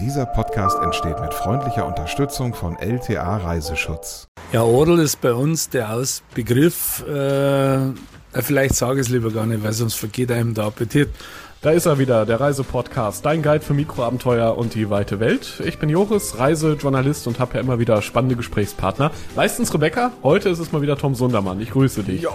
Dieser Podcast entsteht mit freundlicher Unterstützung von LTA Reiseschutz. Ja, Odel ist bei uns der Ausbegriff. Äh, vielleicht sage ich es lieber gar nicht, weil sonst vergeht einem der Appetit. Da ist er wieder, der Reisepodcast, dein Guide für Mikroabenteuer und die weite Welt. Ich bin Joris, Reisejournalist und habe ja immer wieder spannende Gesprächspartner. Meistens Rebecca, heute ist es mal wieder Tom Sundermann. Ich grüße dich. Ja,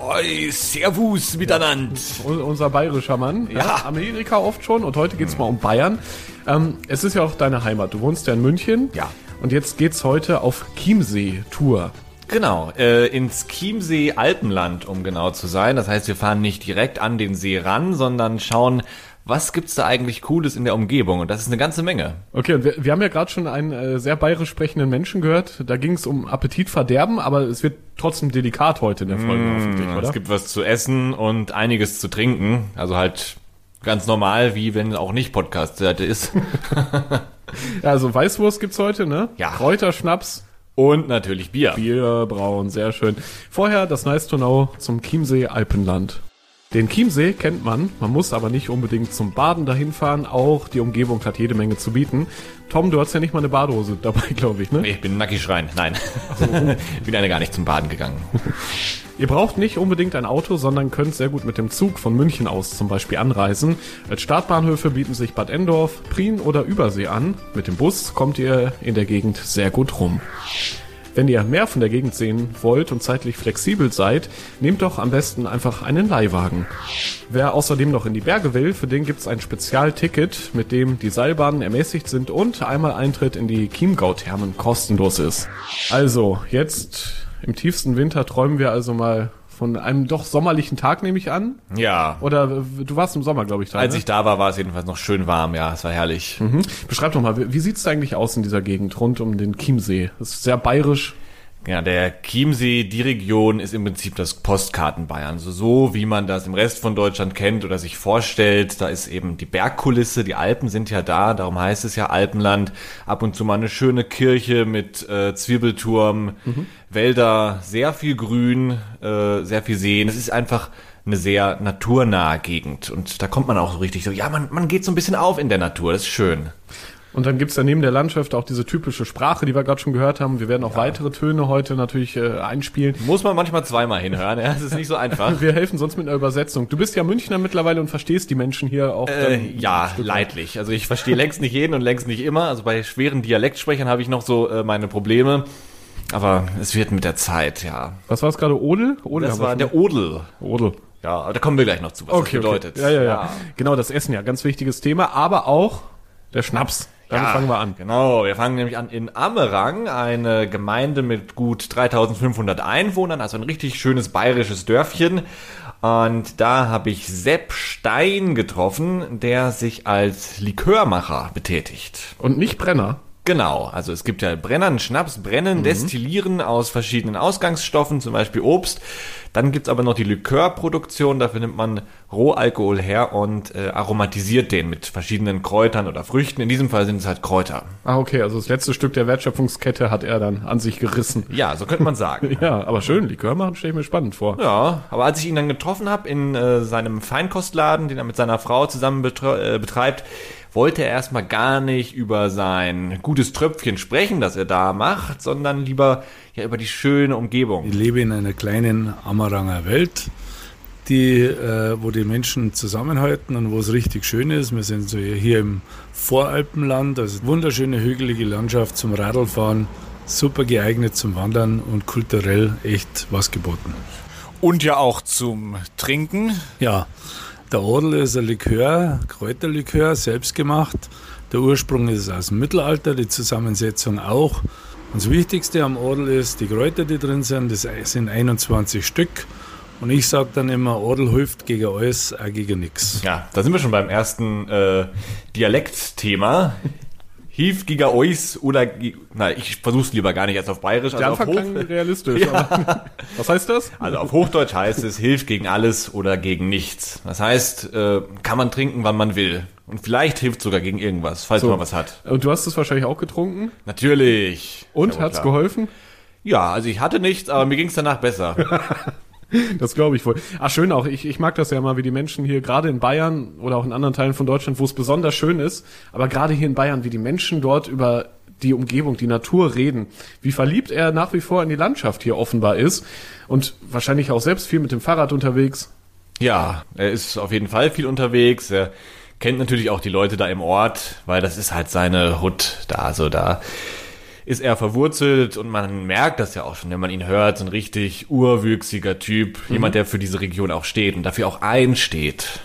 servus miteinander. Un- Unser bayerischer Mann. Ja. Amerika oft schon und heute geht's mal um Bayern. Ähm, es ist ja auch deine Heimat. Du wohnst ja in München. Ja. Und jetzt geht's heute auf Chiemsee-Tour. Genau, äh, ins Chiemsee Alpenland, um genau zu sein. Das heißt, wir fahren nicht direkt an den See ran, sondern schauen, was gibt's da eigentlich Cooles in der Umgebung? Und das ist eine ganze Menge. Okay, und wir, wir haben ja gerade schon einen äh, sehr bayerisch sprechenden Menschen gehört. Da ging es um Appetitverderben, aber es wird trotzdem delikat heute in der Folge hoffentlich, oder? Es gibt was zu essen und einiges zu trinken. Also halt ganz normal, wie wenn auch nicht Podcast-Seite ist. Ja, also Weißwurst gibt's heute, ne? Ja. Kräuterschnaps, Und natürlich Bier. Bier, Braun, sehr schön. Vorher das Nice to Know zum Chiemsee Alpenland. Den Chiemsee kennt man, man muss aber nicht unbedingt zum Baden dahin fahren, auch die Umgebung hat jede Menge zu bieten. Tom, du hast ja nicht mal eine Badehose dabei, glaube ich, ne? Ich bin nackig schreien. Nein. bin eine gar nicht zum Baden gegangen. Ihr braucht nicht unbedingt ein Auto, sondern könnt sehr gut mit dem Zug von München aus zum Beispiel anreisen. Als Startbahnhöfe bieten sich Bad Endorf, Prien oder Übersee an. Mit dem Bus kommt ihr in der Gegend sehr gut rum. Wenn ihr mehr von der Gegend sehen wollt und zeitlich flexibel seid, nehmt doch am besten einfach einen Leihwagen. Wer außerdem noch in die Berge will, für den gibt's ein Spezialticket, mit dem die Seilbahnen ermäßigt sind und einmal Eintritt in die Chiemgau-Thermen kostenlos ist. Also, jetzt im tiefsten Winter träumen wir also mal von einem doch sommerlichen Tag, nehme ich an. Ja. Oder äh, du warst im Sommer, glaube ich, da. Als ne? ich da war, war es jedenfalls noch schön warm. Ja, es war herrlich. Mhm. Beschreib doch mal, wie, wie sieht's da eigentlich aus in dieser Gegend rund um den Chiemsee? Das ist sehr bayerisch. Ja, der Chiemsee, die Region ist im Prinzip das Postkarten-Bayern. Also so, wie man das im Rest von Deutschland kennt oder sich vorstellt. Da ist eben die Bergkulisse, die Alpen sind ja da, darum heißt es ja Alpenland. Ab und zu mal eine schöne Kirche mit äh, Zwiebelturm, Wälder, sehr viel Grün, äh, sehr viel Seen. Es ist einfach eine sehr naturnahe Gegend. Und da kommt man auch so richtig so, ja, man, man geht so ein bisschen auf in der Natur, das ist schön. Und dann gibt's da neben der Landschaft auch diese typische Sprache, die wir gerade schon gehört haben. Wir werden auch weitere Töne heute natürlich äh, einspielen. Muss man manchmal zweimal hinhören, ja, das ist nicht so einfach. Wir helfen sonst mit einer Übersetzung. Du bist ja Münchner mittlerweile und verstehst die Menschen hier auch. Äh, ja, leidlich. Also ich verstehe längst nicht jeden und längst nicht immer. Also bei schweren Dialektsprechern habe ich noch so äh, meine Probleme. Aber es wird mit der Zeit, ja. Was war es gerade? Odel? Odel Das war der Odel. Odel. Ja, aber da kommen wir gleich noch zu, was Okay, das bedeutet. Okay. Ja, ja, ja, Genau, das Essen ja, ganz wichtiges Thema, aber auch der Schnaps. Damit Ja, fangen wir an. Genau, wir fangen nämlich an in Amerang, eine Gemeinde mit gut 3500 Einwohnern, also ein richtig schönes bayerisches Dörfchen. Und da habe ich Sepp Stein getroffen, der sich als Likörmacher betätigt. Und nicht Brenner. Genau, also es gibt ja Brennern, Schnaps, Brennen, Destillieren aus verschiedenen Ausgangsstoffen, zum Beispiel Obst. Dann gibt's aber noch die Likörproduktion, dafür nimmt man Rohalkohol her und äh, aromatisiert den mit verschiedenen Kräutern oder Früchten. In diesem Fall sind es halt Kräuter. Ah, okay, also das letzte Stück der Wertschöpfungskette hat er dann an sich gerissen. Ja, so könnte man sagen. Ja, aber schön, Likör machen stelle ich mir spannend vor. Ja, aber als ich ihn dann getroffen habe in äh, seinem Feinkostladen, den er mit seiner Frau zusammen betre- äh, betreibt, wollte er erstmal gar nicht über sein gutes Tröpfchen sprechen, das er da macht, sondern lieber ja über die schöne Umgebung. Ich lebe in einer kleinen Amaranger Welt, die, äh, wo die Menschen zusammenhalten und wo es richtig schön ist. Wir sind so hier im Voralpenland, also wunderschöne hügelige Landschaft zum Radlfahren, super geeignet zum Wandern und kulturell echt was geboten. Und ja auch zum Trinken. Ja, der Odel ist ein Likör, Kräuterlikör, selbstgemacht. Der Ursprung ist aus dem Mittelalter, die Zusammensetzung auch. Und das Wichtigste am Odel ist, die Kräuter, die drin sind, das sind 21 Stück. Und ich sage dann immer, Odel hilft gegen alles, auch gegen nichts. Ja, da sind wir schon beim ersten äh, Dialektthema. Hief giga ois oder na, ich versuch's lieber gar nicht erst auf Bayerisch. Der Also auf, Anfang klang Hoch, realistisch. Aber, was heißt das? also auf Hochdeutsch heißt es Hilf gegen alles oder gegen nichts. Das heißt, äh, kann man trinken, wann man will. Und vielleicht hilft sogar gegen irgendwas, falls So. man was hat. Und du hast es wahrscheinlich auch getrunken. Natürlich. Und Ja, hat's klar. geholfen? Ja, also ich hatte nichts, aber mir ging's danach besser. Das glaube ich wohl. Ach, schön auch. Ich, ich mag das ja mal, wie die Menschen hier, gerade in Bayern oder auch in anderen Teilen von Deutschland, wo es besonders schön ist, aber gerade hier in Bayern, wie die Menschen dort über die Umgebung, die Natur reden. Wie verliebt er nach wie vor in die Landschaft hier offenbar ist und wahrscheinlich auch selbst viel mit dem Fahrrad unterwegs. Ja, er ist auf jeden Fall viel unterwegs. Er kennt natürlich auch die Leute da im Ort, weil das ist halt seine Hut da. Also da ist er verwurzelt und man merkt das ja auch schon, wenn man ihn hört, so ein richtig urwüchsiger Typ, mhm. jemand, der für diese Region auch steht und dafür auch einsteht.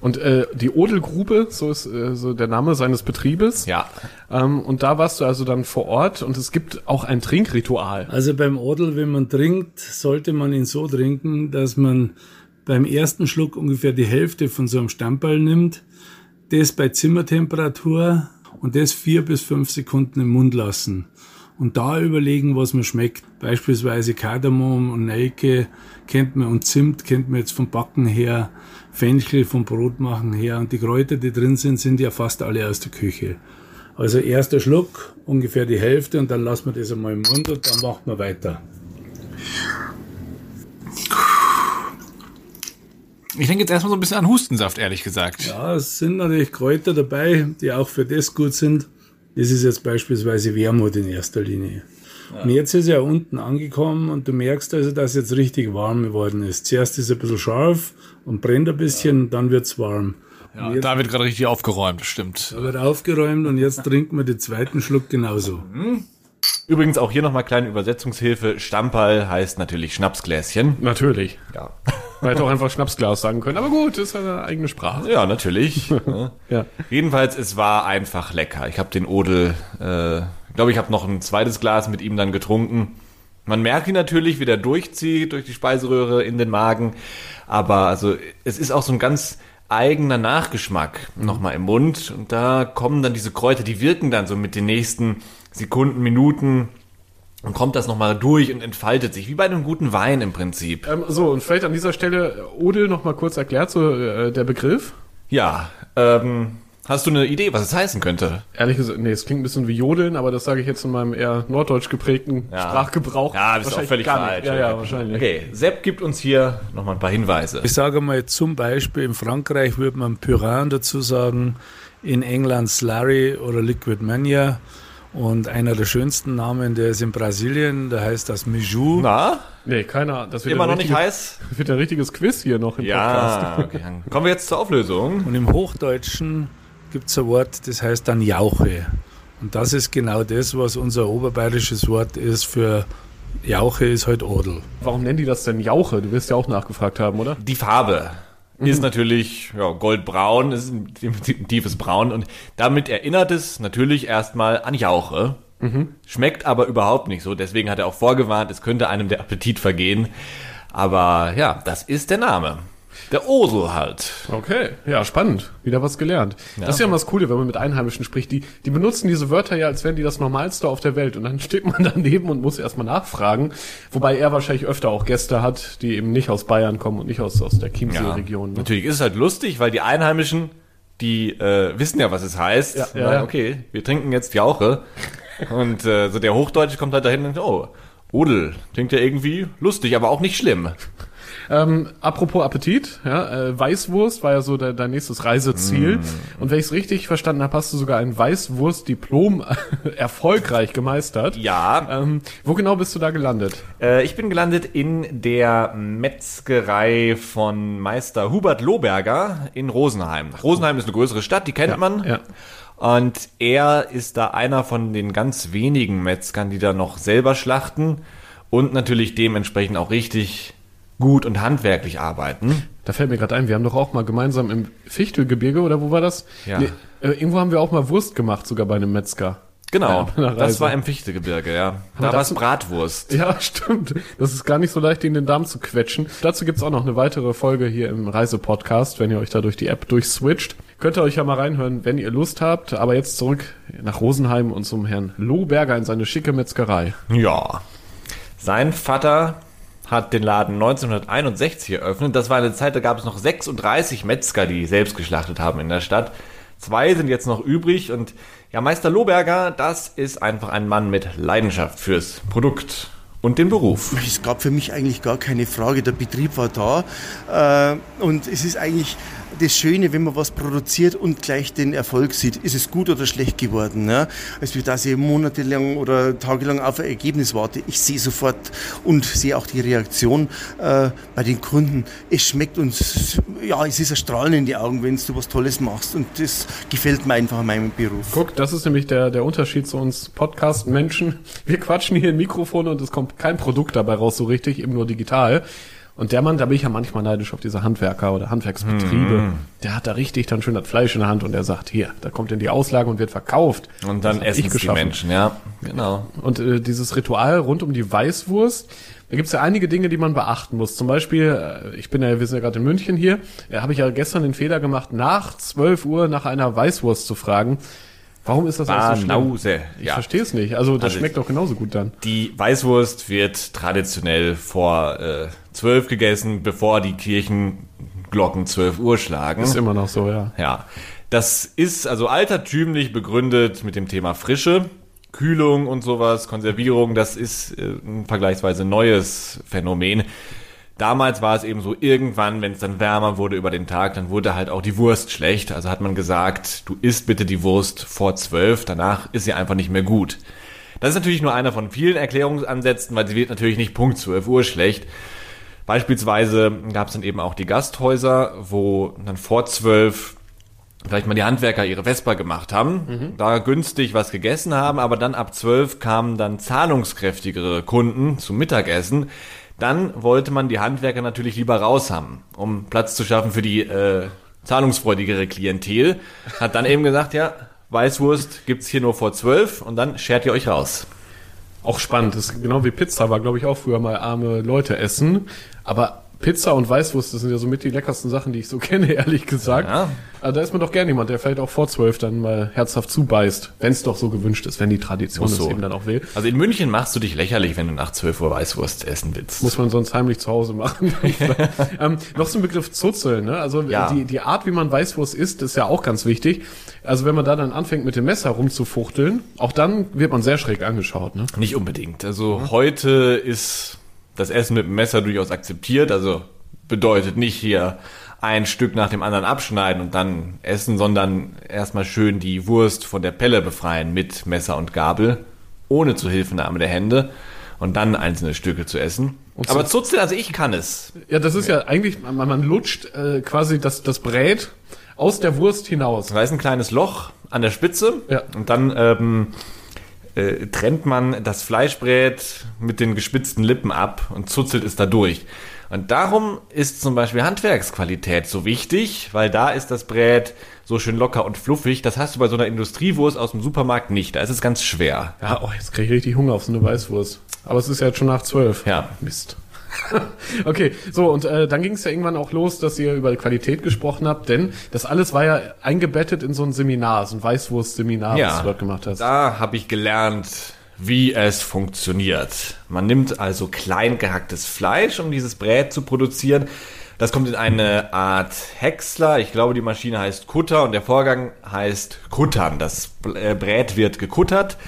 Und äh, die Odelgrube, so ist äh, so der Name seines Betriebes. Ja. Ähm, und da warst du also dann vor Ort und es gibt auch ein Trinkritual. Also beim Odel, wenn man trinkt, sollte man ihn so trinken, dass man beim ersten Schluck ungefähr die Hälfte von so einem Stammball nimmt, das bei Zimmertemperatur und das vier bis fünf Sekunden im Mund lassen. Und da überlegen, was man schmeckt. Beispielsweise Kardamom und Nelke kennt man und Zimt kennt man jetzt vom Backen her, Fenchel vom Brotmachen her und die Kräuter, die drin sind, sind ja fast alle aus der Küche. Also erster Schluck, ungefähr die Hälfte und dann lassen wir das einmal im Mund und dann macht man weiter. Ich denke jetzt erstmal so ein bisschen an Hustensaft, ehrlich gesagt. Ja, es sind natürlich Kräuter dabei, die auch für das gut sind. Das ist jetzt beispielsweise Wermut in erster Linie. Ja. Und jetzt ist er unten angekommen und du merkst also, dass es jetzt richtig warm geworden ist. Zuerst ist es ein bisschen scharf und brennt ein bisschen, ja. dann wird's warm. Ja, da wird gerade richtig aufgeräumt, stimmt. Da wird aufgeräumt und jetzt trinken wir den zweiten Schluck genauso. Mhm. Übrigens auch hier nochmal kleine Übersetzungshilfe. Stamperl heißt natürlich Schnapsgläschen. Natürlich. Ja. Man hätte auch einfach Schnapsglas sagen können, aber gut, ist eine eigene Sprache. Ja, natürlich. ja. Jedenfalls, es war einfach lecker. Ich habe den Odel, äh, glaube ich, habe noch ein zweites Glas mit ihm dann getrunken. Man merkt ihn natürlich, wie der durchzieht durch die Speiseröhre in den Magen. Aber also es ist auch so ein ganz eigener Nachgeschmack mhm. nochmal im Mund. Und da kommen dann diese Kräuter, die wirken dann so mit den nächsten Sekunden, Minuten und kommt das nochmal durch und entfaltet sich, wie bei einem guten Wein im Prinzip. Ähm, so, und vielleicht an dieser Stelle Odel nochmal kurz erklärt, so äh, der Begriff. Ja, ähm, hast du eine Idee, was es heißen könnte? Ehrlich gesagt, nee, es klingt ein bisschen wie Jodeln, aber das sage ich jetzt in meinem eher norddeutsch geprägten ja. Sprachgebrauch. Ja, bist auch völlig falsch. Ja, ja, wahrscheinlich. Okay, Sepp gibt uns hier nochmal ein paar Hinweise. Ich sage mal zum Beispiel, in Frankreich würde man Pyrin dazu sagen, in England Slurry oder Liquid Mania und einer der schönsten Namen, der ist in Brasilien, der heißt das Mijou. Na? Nee, keiner. Das wird Immer noch nicht heiß? Das wird ein richtiges Quiz hier noch im ja, Podcast. Okay. Kommen wir jetzt zur Auflösung. Und im Hochdeutschen gibt es ein Wort, das heißt dann Jauche. Und das ist genau das, was unser oberbayerisches Wort ist für Jauche ist halt Odel. Warum nennen die das denn Jauche? Du wirst ja auch nachgefragt haben, oder? Die Farbe. Ist natürlich ja, goldbraun, ist ein, ein tiefes Braun und damit erinnert es natürlich erstmal an Jauche. Mhm. Schmeckt aber überhaupt nicht so, deswegen hat er auch vorgewarnt, es könnte einem der Appetit vergehen. Aber ja, das ist der Name. Der Osel halt. Okay, ja, spannend. Wieder was gelernt. Ja. Das ist ja immer das Coole, wenn man mit Einheimischen spricht. Die, die benutzen diese Wörter ja, als wären die das Normalste auf der Welt. Und dann steht man daneben und muss erstmal nachfragen. Wobei er wahrscheinlich öfter auch Gäste hat, die eben nicht aus Bayern kommen und nicht aus, aus der Chiemsee-Region. Ja. Ne? Natürlich ist es halt lustig, weil die Einheimischen, die äh, wissen ja, was es heißt. Ja, ja, ja. Okay, wir trinken jetzt Jauche. und äh, so der Hochdeutsche kommt halt dahin und oh, Odel, klingt ja irgendwie lustig, aber auch nicht schlimm. Ähm, apropos Appetit, ja, äh, Weißwurst war ja so de dein nächstes Reiseziel. Mm. Und wenn ich es richtig verstanden habe, hast du sogar ein Weißwurst-Diplom erfolgreich gemeistert. Ja. Ähm, wo genau bist du da gelandet? Äh, ich bin gelandet in der Metzgerei von Meister Hubert Lohberger in Rosenheim. Rosenheim ist eine größere Stadt, die kennt ja, man. Ja. Und er ist da einer von den ganz wenigen Metzgern, die da noch selber schlachten und natürlich dementsprechend auch richtig gut und handwerklich arbeiten. Da fällt mir gerade ein, wir haben doch auch mal gemeinsam im Fichtelgebirge, oder wo war das? Ja. Nee, äh, irgendwo haben wir auch mal Wurst gemacht, sogar bei einem Metzger. Genau, das war im Fichtelgebirge, ja. Da war es Bratwurst. Ja, stimmt. Das ist gar nicht so leicht, in den Darm zu quetschen. Dazu gibt's auch noch eine weitere Folge hier im Reisepodcast, wenn ihr euch da durch die App durchswitcht. Könnt ihr euch ja mal reinhören, wenn ihr Lust habt. Aber jetzt zurück nach Rosenheim und zum Herrn Lohberger in seine schicke Metzgerei. Ja. Sein Vater hat den Laden 1961 eröffnet. Das war eine Zeit, da gab es noch 36 Metzger, die selbst geschlachtet haben in der Stadt. Zwei sind jetzt noch übrig und ja, Meister Lohberger, das ist einfach ein Mann mit Leidenschaft fürs Produkt. und den Beruf. Es gab für mich eigentlich gar keine Frage. Der Betrieb war da äh, und es ist eigentlich das Schöne, wenn man was produziert und gleich den Erfolg sieht. Ist es gut oder schlecht geworden? Ja? Als dass ich monatelang oder tagelang auf ein Ergebnis warte, ich sehe sofort und sehe auch die Reaktion äh, bei den Kunden. Es schmeckt uns, ja, es ist ein Strahlen in die Augen, wenn du was Tolles machst und das gefällt mir einfach an meinem Beruf. Guck, das ist nämlich der, der Unterschied zu uns Podcast-Menschen. Wir quatschen hier in Mikrofone und es kommt kein Produkt dabei raus so richtig, eben nur digital. Und der Mann, da bin ich ja manchmal neidisch auf diese Handwerker oder Handwerksbetriebe. Mhm. Der hat da richtig dann schön das Fleisch in der Hand und er sagt, hier, da kommt in die Auslage und wird verkauft. Und dann essen die. Menschen, ja. Genau. Und äh, dieses Ritual rund um die Weißwurst, da gibt's ja einige Dinge, die man beachten muss. Zum Beispiel, äh, ich bin ja, wir sind ja gerade in München hier, da habe ich ja gestern den Fehler gemacht, nach 12 Uhr nach einer Weißwurst zu fragen. Warum ist das so schlimm? Ich Ja. verstehe es nicht. Also das Also schmeckt doch genauso gut dann. Die Weißwurst wird traditionell vor äh, zwölf gegessen, bevor die Kirchenglocken 12 Uhr schlagen. Ist immer noch so, ja. Ja, das ist also altertümlich begründet mit dem Thema Frische, Kühlung und sowas, Konservierung. Das ist äh, ein vergleichsweise neues Phänomen. Damals war es eben so, irgendwann, wenn es dann wärmer wurde über den Tag, dann wurde halt auch die Wurst schlecht. Also hat man gesagt, du isst bitte die Wurst vor zwölf, danach ist sie einfach nicht mehr gut. Das ist natürlich nur einer von vielen Erklärungsansätzen, weil sie wird natürlich nicht Punkt 12 Uhr schlecht. Beispielsweise gab es dann eben auch die Gasthäuser, wo dann vor zwölf vielleicht mal die Handwerker ihre Vesper gemacht haben, da günstig was gegessen haben, aber dann ab zwölf kamen dann zahlungskräftigere Kunden zum Mittagessen. Dann wollte man die Handwerker natürlich lieber raus haben, um Platz zu schaffen für die äh, zahlungsfreudigere Klientel. Hat dann eben gesagt, ja, Weißwurst gibt's hier nur vor zwölf und dann schert ihr euch raus. Auch spannend. Das ist genau wie Pizza war, glaube ich, auch früher mal arme Leute essen. Aber Pizza und Weißwurst, das sind ja so mit die leckersten Sachen, die ich so kenne, ehrlich gesagt. Ja. Aber da ist man doch gern jemand, der vielleicht auch vor zwölf dann mal herzhaft zubeißt, wenn es doch so gewünscht ist, wenn die Tradition es so. eben dann auch will. Also in München machst du dich lächerlich, wenn du nach 12 Uhr Weißwurst essen willst. Muss man sonst heimlich zu Hause machen. ähm, noch so ein Begriff Zuzeln, ne? Also Ja. die, die Art, wie man Weißwurst isst, ist ja auch ganz wichtig. Also wenn man da dann anfängt, mit dem Messer rumzufuchteln, auch dann wird man sehr schräg angeschaut, ne? Nicht unbedingt. Also heute ist das Essen mit dem Messer durchaus akzeptiert. Also bedeutet nicht hier ein Stück nach dem anderen abschneiden und dann essen, sondern erstmal schön die Wurst von der Pelle befreien mit Messer und Gabel, ohne Zuhilfenahme der Hände und dann einzelne Stücke zu essen. Aber Zuzeln, also ich kann es. Ja, das ist ja eigentlich, man, man lutscht äh, quasi das, das Brät aus der Wurst hinaus. Da ist ein kleines Loch an der Spitze Ja. und dann ähm, äh, trennt man das Fleischbrät mit den gespitzten Lippen ab und zuzelt es da durch. Und darum ist zum Beispiel Handwerksqualität so wichtig, weil da ist das Brät so schön locker und fluffig. Das hast du bei so einer Industriewurst aus dem Supermarkt nicht. Da ist es ganz schwer. Ja, oh, jetzt kriege ich richtig Hunger auf so eine Weißwurst. Aber es ist ja jetzt schon nach zwölf. Ja. Mist. okay, so und äh, dann ging es ja irgendwann auch los, dass ihr über Qualität gesprochen habt, denn das alles war ja eingebettet in so ein Seminar, so ein Weißwurst-Seminar, was du dort gemacht hast. Da habe ich gelernt, wie es funktioniert. Man nimmt also klein gehacktes Fleisch, um dieses Brät zu produzieren. Das kommt in eine Art Häcksler. Ich glaube, die Maschine heißt Kutter und der Vorgang heißt Kuttern. Das äh, Brät wird gekuttert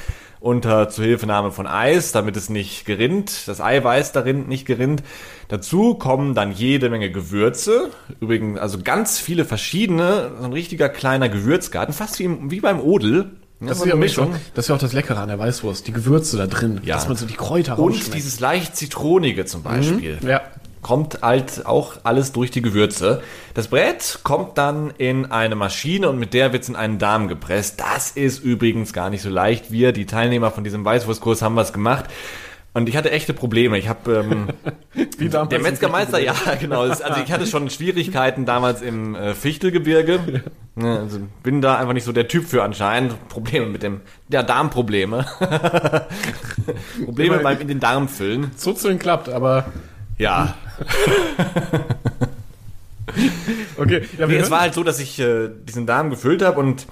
unter Zuhilfenahme von Eis, damit es nicht gerinnt, das Eiweiß darin nicht gerinnt. Dazu kommen dann jede Menge Gewürze, übrigens also ganz viele verschiedene, so ein richtiger kleiner Gewürzgarten, fast wie, wie beim Odel. Das so ist, ja eine Mischung. das ist ja auch das Leckere an der Weißwurst, die Gewürze da drin, Ja. dass man so die Kräuter Und dieses leicht zitronige zum Beispiel. ja. Kommt halt auch alles durch die Gewürze. Das Brett kommt dann in eine Maschine und mit der wird's in einen Darm gepresst. Das ist übrigens gar nicht so leicht. Wir, die Teilnehmer von diesem Weißwurstkurs, haben was gemacht. Und ich hatte echte Probleme. Ich habe ähm, der Metzgermeister, ja, genau. Also ich hatte schon Schwierigkeiten damals im äh, Fichtelgebirge. Ne, Also bin da einfach nicht so der Typ für anscheinend. Probleme mit dem, ja, Darmprobleme. Probleme beim in den Darm füllen. Zuzeln klappt, aber Ja. okay. Ja, Nee, es war halt so, dass ich äh, diesen Darm gefüllt habe und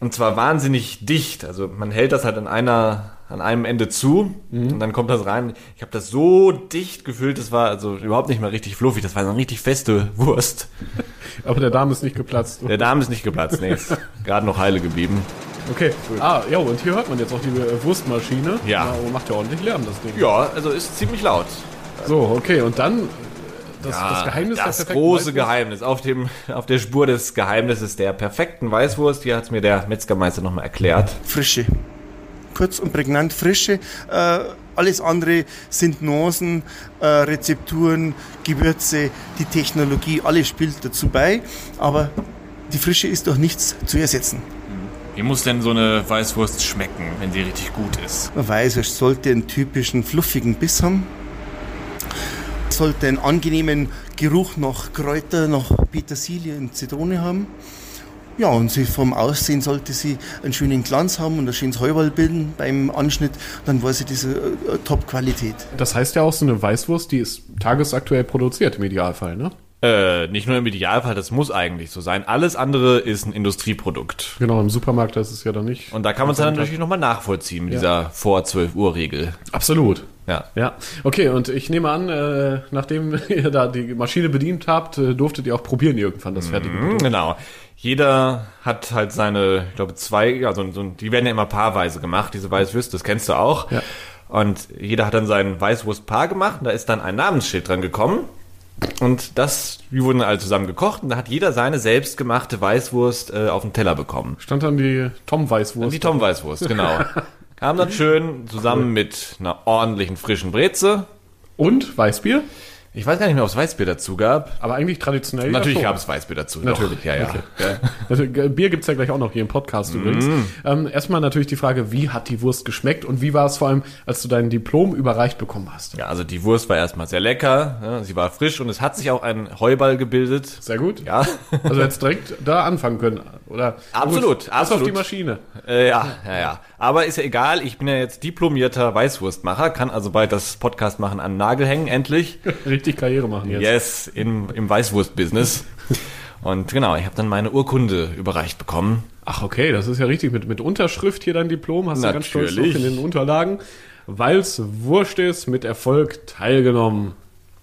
und zwar wahnsinnig dicht. Also man hält das halt an einer an einem Ende zu und dann kommt das rein. Ich habe das so dicht gefüllt, das war also überhaupt nicht mehr richtig fluffig. Das war so eine richtig feste Wurst. aber der Darm ist nicht geplatzt. Der Darm ist nicht geplatzt, nee, ist gerade noch heile geblieben. Okay. Ah, ja, und hier hört man jetzt auch die äh, Wurstmaschine. Ja. Na, macht ja ordentlich Lärm, das Ding. Ja, also ist ziemlich laut. So, okay, und dann das, das Geheimnis der das perfekten große Weißwurst? Geheimnis. Auf, dem, auf der Spur des Geheimnisses der perfekten Weißwurst. Hier hat es mir der Metzgermeister nochmal erklärt. Frische. Kurz und prägnant Frische. Äh, alles andere sind Nuancen, äh, Rezepturen, Gewürze, die Technologie, alles spielt dazu bei. Aber die Frische ist durch nichts zu ersetzen. Wie muss denn so eine Weißwurst schmecken, wenn sie richtig gut ist? Man weiß, es sollte einen typischen fluffigen Biss haben. Sollte einen angenehmen Geruch nach Kräuter, nach Petersilie und Zitrone haben. Ja, und sie vom Aussehen sollte sie einen schönen Glanz haben und ein schönes Heuwall bilden beim Anschnitt. Dann war sie diese äh, Top-Qualität. Das heißt ja auch, so eine Weißwurst, die ist tagesaktuell produziert im Idealfall, ne? Äh, nicht nur im Idealfall, das muss eigentlich so sein. Alles andere ist ein Industrieprodukt. Genau, im Supermarkt ist es ja dann nicht. Und da kann man es dann natürlich nochmal nachvollziehen mit dieser vor 12 Uhr Regel. Absolut. Ja. Ja, okay, und ich nehme an, äh, nachdem ihr da die Maschine bedient habt, äh, durftet ihr auch probieren irgendwann das fertige Mhm, Produkt. Genau. Jeder hat halt seine, ich glaube, zwei, also so, die werden ja immer paarweise gemacht, diese Weißwürste, das kennst du auch. Ja. Und jeder hat dann sein Weißwurstpaar gemacht und da ist dann ein Namensschild dran gekommen. Und das, die wurden alle zusammen gekocht und da hat jeder seine selbstgemachte Weißwurst äh, auf den Teller bekommen. Stand dann die Tom Weißwurst. Die Tom Weißwurst, genau. Kam dann schön zusammen mit einer ordentlichen frischen Breze. Und Weißbier? Ich weiß gar nicht mehr, ob es Weißbier dazu gab. Aber eigentlich traditionell. Natürlich ja gab es Weißbier dazu. Natürlich, Doch, ja, ja. okay. Also, äh, Bier gibt's ja gleich auch noch hier im Podcast übrigens. Ähm, erstmal natürlich die Frage, wie hat die Wurst geschmeckt und wie war es vor allem, als du dein Diplom überreicht bekommen hast? Ja, also die Wurst war erstmal sehr lecker, ja, sie war frisch und es hat sich auch ein Heuball gebildet. Sehr gut. Ja, Also jetzt direkt da anfangen können, oder? Absolut, Pass auf absolut. die Maschine. äh, ja, ja, ja. Aber ist ja egal, ich bin ja jetzt diplomierter Weißwurstmacher, kann also bald das Podcast machen an Nagel hängen, endlich. Richtig Karriere machen jetzt. Yes, im, im Weißwurst-Business. Und genau, ich habe dann meine Urkunde überreicht bekommen. Ach okay, das ist ja richtig mit, mit Unterschrift hier dein Diplom, hast du ganz stolz drauf Natürlich. in den Unterlagen. Weil's Wurscht ist, mit Erfolg teilgenommen.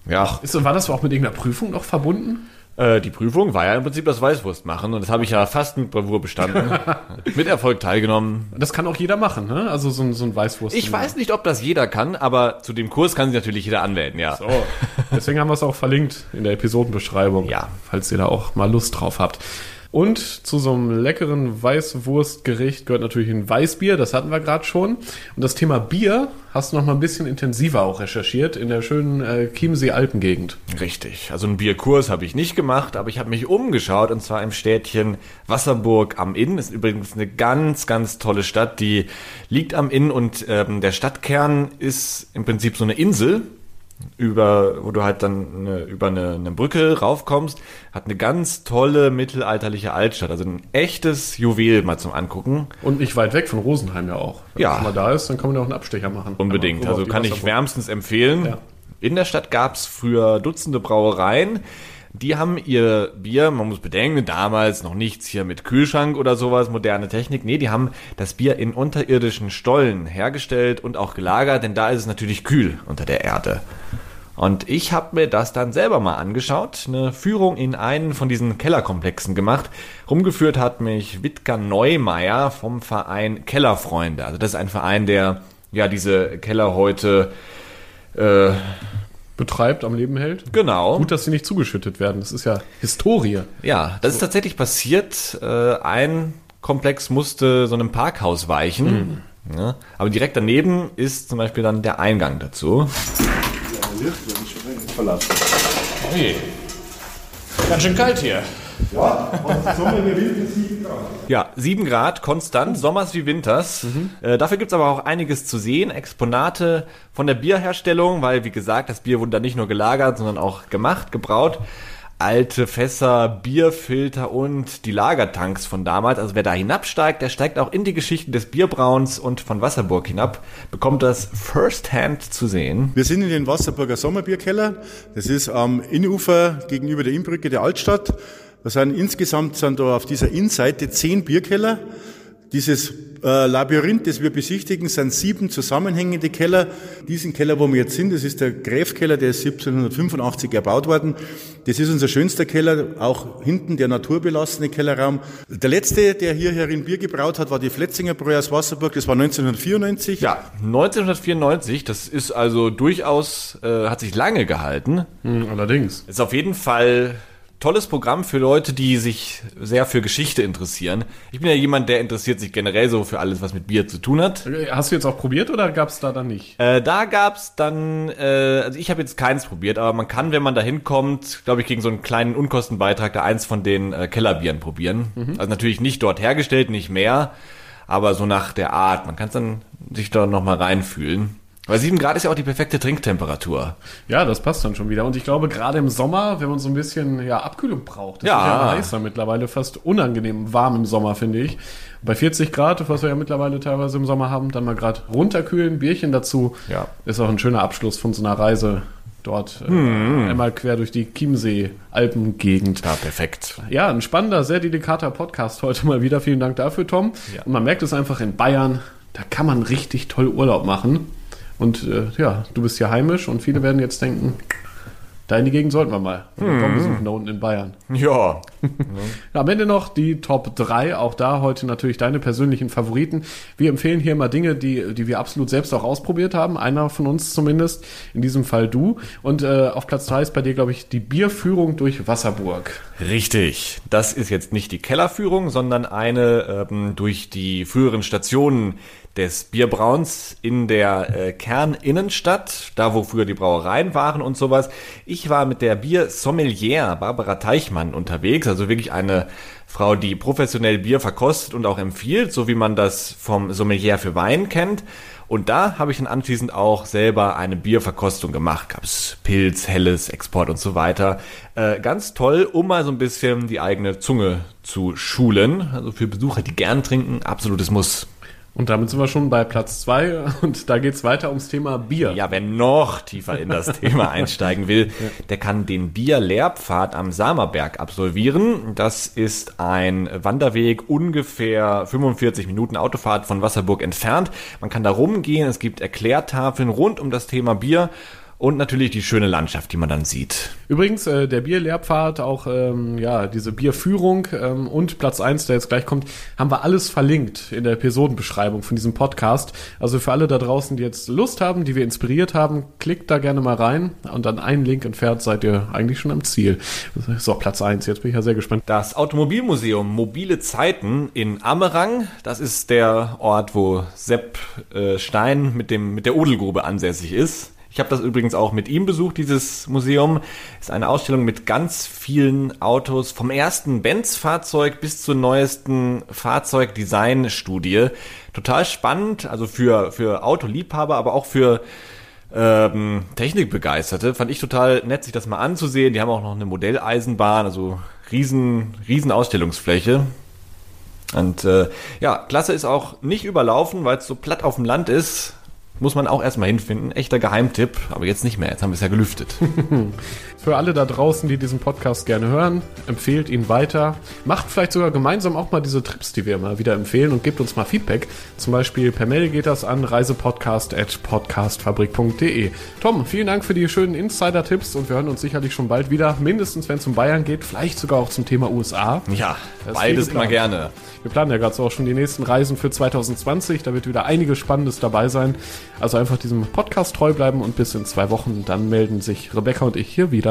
Ja, Ist, war das auch mit irgendeiner Prüfung noch verbunden? Äh, die Prüfung war ja im Prinzip das Weißwurstmachen und das habe ich ja fast mit Bravour bestanden. mit Erfolg teilgenommen. Das kann auch jeder machen, ne? Also so, ein- so ein Weißwurst. Ich weiß nicht, ob das jeder kann, aber zu dem Kurs kann sich natürlich jeder anmelden, ja. So, deswegen haben wir es auch verlinkt in der Episodenbeschreibung. Ja. Falls ihr da auch mal Lust drauf habt. Und zu so einem leckeren Weißwurstgericht gehört natürlich ein Weißbier, das hatten wir gerade schon. Und das Thema Bier hast du noch mal ein bisschen intensiver auch recherchiert in der schönen äh, Chiemsee-Alpengegend. Richtig. Also einen Bierkurs habe ich nicht gemacht, aber ich habe mich umgeschaut und zwar im Städtchen Wasserburg am Inn. Ist übrigens eine ganz, ganz tolle Stadt, die liegt am Inn und ähm, der Stadtkern ist im Prinzip so eine Insel, über, wo du halt dann eine, über eine, eine Brücke raufkommst, hat eine ganz tolle mittelalterliche Altstadt, also ein echtes Juwel mal zum Angucken. Und nicht weit weg von Rosenheim ja auch. Wenn Ja. man schon mal da ist, dann kann man ja auch einen Abstecher machen. Unbedingt. Also kann ich wärmstens empfehlen. Ja. In der Stadt gab es früher Dutzende Brauereien. Die haben ihr Bier, man muss bedenken, damals noch nichts hier mit Kühlschrank oder sowas, moderne Technik. Nee, die haben das Bier in unterirdischen Stollen hergestellt und auch gelagert, denn da ist es natürlich kühl unter der Erde. Und ich habe mir das dann selber mal angeschaut, eine Führung in einen von diesen Kellerkomplexen gemacht. Rumgeführt hat mich Wittger Neumeier vom Verein Kellerfreunde. Also das ist ein Verein, der ja diese Keller heute äh, betreibt, am Leben hält. genau. Gut, dass sie nicht zugeschüttet werden. Das ist ja Historie. Ja, das ist tatsächlich passiert. Äh, ein Komplex musste so einem Parkhaus weichen. Ja, aber direkt daneben ist zum Beispiel dann der Eingang dazu. Hey. Ganz schön kalt hier. Ja, 7 Grad konstant, Sommers wie Winters. Äh, dafür gibt's aber auch einiges zu sehen. Exponate von der Bierherstellung, weil, wie gesagt, das Bier wurde da nicht nur gelagert, sondern auch gemacht, gebraut. Alte Fässer, Bierfilter und die Lagertanks von damals. Also wer da hinabsteigt, der steigt auch in die Geschichte des Bierbrauens und von Wasserburg hinab, bekommt das firsthand zu sehen. Wir sind in den Wasserburger Sommerbierkeller. Das ist am Innufer gegenüber der Innbrücke der Altstadt. Wir sind insgesamt sind da auf dieser Innenseite zehn Bierkeller. Dieses äh, Labyrinth, das wir besichtigen, sind sieben zusammenhängende Keller. Diesen Keller, wo wir jetzt sind, das ist der Gräfkeller, der ist 1785 erbaut worden. Das ist unser schönster Keller, auch hinten der naturbelassene Kellerraum. Der letzte, der hier herin Bier gebraut hat, war die Fletzinger Bräu aus Wasserburg, das war 1994. Ja, 1994, das ist also durchaus, äh, hat sich lange gehalten. Hm, allerdings. Ist auf jeden Fall tolles Programm für Leute, die sich sehr für Geschichte interessieren. Ich bin ja jemand, der interessiert sich generell so für alles, was mit Bier zu tun hat. Hast du jetzt auch probiert oder gab es da dann nicht? Äh, da gab's dann, äh, also ich habe jetzt keins probiert, aber man kann, wenn man da hinkommt, glaube ich, gegen so einen kleinen Unkostenbeitrag da eins von den äh, Kellerbieren probieren. Also natürlich nicht dort hergestellt, nicht mehr, aber so nach der Art. Man kann dann sich da nochmal reinfühlen. Weil 7 Grad ist ja auch die perfekte Trinktemperatur. Ja, das passt dann schon wieder. Und ich glaube, gerade im Sommer, wenn man so ein bisschen ja, Abkühlung braucht, das Ja. ist ja heißer mittlerweile, fast unangenehm warm im Sommer, finde ich. Bei 40 Grad, was wir ja mittlerweile teilweise im Sommer haben, dann mal gerade runterkühlen, Bierchen dazu. Ja. Ist auch ein schöner Abschluss von so einer Reise dort äh, einmal quer durch die Chiemsee-Alpengegend. Ja, perfekt. Ja, ein spannender, sehr delikater Podcast heute mal wieder. Vielen Dank dafür, Tom. Ja. Und man merkt es einfach in Bayern, da kann man richtig toll Urlaub machen. Und äh, ja, du bist hier heimisch und viele werden jetzt denken, da in die Gegend sollten wir mal. Hm. Tom besuchen da unten in Bayern. Ja. Ja, am Ende noch die Top 3, auch da heute natürlich deine persönlichen Favoriten. Wir empfehlen hier mal Dinge, die, die wir absolut selbst auch ausprobiert haben. Einer von uns zumindest, in diesem Fall du. Und äh, auf Platz 3 ist bei dir, glaube ich, die Bierführung durch Wasserburg. Richtig. Das ist jetzt nicht die Kellerführung, sondern eine ähm, durch die früheren Stationen des Bierbrauns in der äh, Kerninnenstadt, da wo früher die Brauereien waren und sowas. Ich war mit der Biersommelier Barbara Teichmann unterwegs, also wirklich eine Frau, die professionell Bier verkostet und auch empfiehlt, so wie man das vom Sommelier für Wein kennt. Und da habe ich dann anschließend auch selber eine Bierverkostung gemacht. Gab es Pilz, Helles, Export und so weiter. Äh, ganz toll, um mal so ein bisschen die eigene Zunge zu schulen. Also für Besucher, die gern trinken, absolutes Muss. Und damit sind wir schon bei Platz 2 und da geht's weiter ums Thema Bier. Ja, wer noch tiefer in das Thema einsteigen will, der kann den Bierlehrpfad am Samerberg absolvieren. Das ist ein Wanderweg ungefähr 45 Minuten Autofahrt von Wasserburg entfernt. Man kann da rumgehen, es gibt Erklärtafeln rund um das Thema Bier und natürlich die schöne Landschaft, die man dann sieht. Übrigens, äh, der Bierlehrpfad, auch ähm, ja, diese Bierführung ähm, und Platz 1, der jetzt gleich kommt, haben wir alles verlinkt in der Episodenbeschreibung von diesem Podcast. Also für alle da draußen, die jetzt Lust haben, die wir inspiriert haben, klickt da gerne mal rein und dann einen Link entfernt seid ihr eigentlich schon am Ziel. So, Platz 1, jetzt bin ich ja sehr gespannt. Das Automobilmuseum Mobile Zeiten in Ammerang, das ist der Ort, wo Sepp äh, Stein mit, dem, mit der Odelgrube ansässig ist. Ich habe das übrigens auch mit ihm besucht, dieses Museum. Ist eine Ausstellung mit ganz vielen Autos, vom ersten Benz-Fahrzeug bis zur neuesten Fahrzeugdesign-Studie. Total spannend, also für, für Autoliebhaber, aber auch für ähm, Technikbegeisterte. Fand ich total nett, sich das mal anzusehen. Die haben auch noch eine Modelleisenbahn, also riesen, riesen Ausstellungsfläche. Und äh, ja, klasse ist auch nicht überlaufen, weil es so platt auf dem Land ist. Muss man auch erstmal hinfinden. Echter Geheimtipp, aber jetzt nicht mehr. Jetzt haben wir es ja gelüftet. Für alle da draußen, die diesen Podcast gerne hören, empfehlt ihn weiter. Macht vielleicht sogar gemeinsam auch mal diese Trips, die wir immer wieder empfehlen und gebt uns mal Feedback. Zum Beispiel per Mail geht das an reisepodcast.podcastfabrik.de. Tom, vielen Dank für die schönen Insider-Tipps und wir hören uns sicherlich schon bald wieder. Mindestens, wenn es um Bayern geht, vielleicht sogar auch zum Thema USA. Ja, Das beides immer gerne. Wir planen ja gerade so auch schon die nächsten Reisen für 2020. Da wird wieder einiges Spannendes dabei sein. Also einfach diesem Podcast treu bleiben und bis in zwei Wochen dann melden sich Rebecca und ich hier wieder.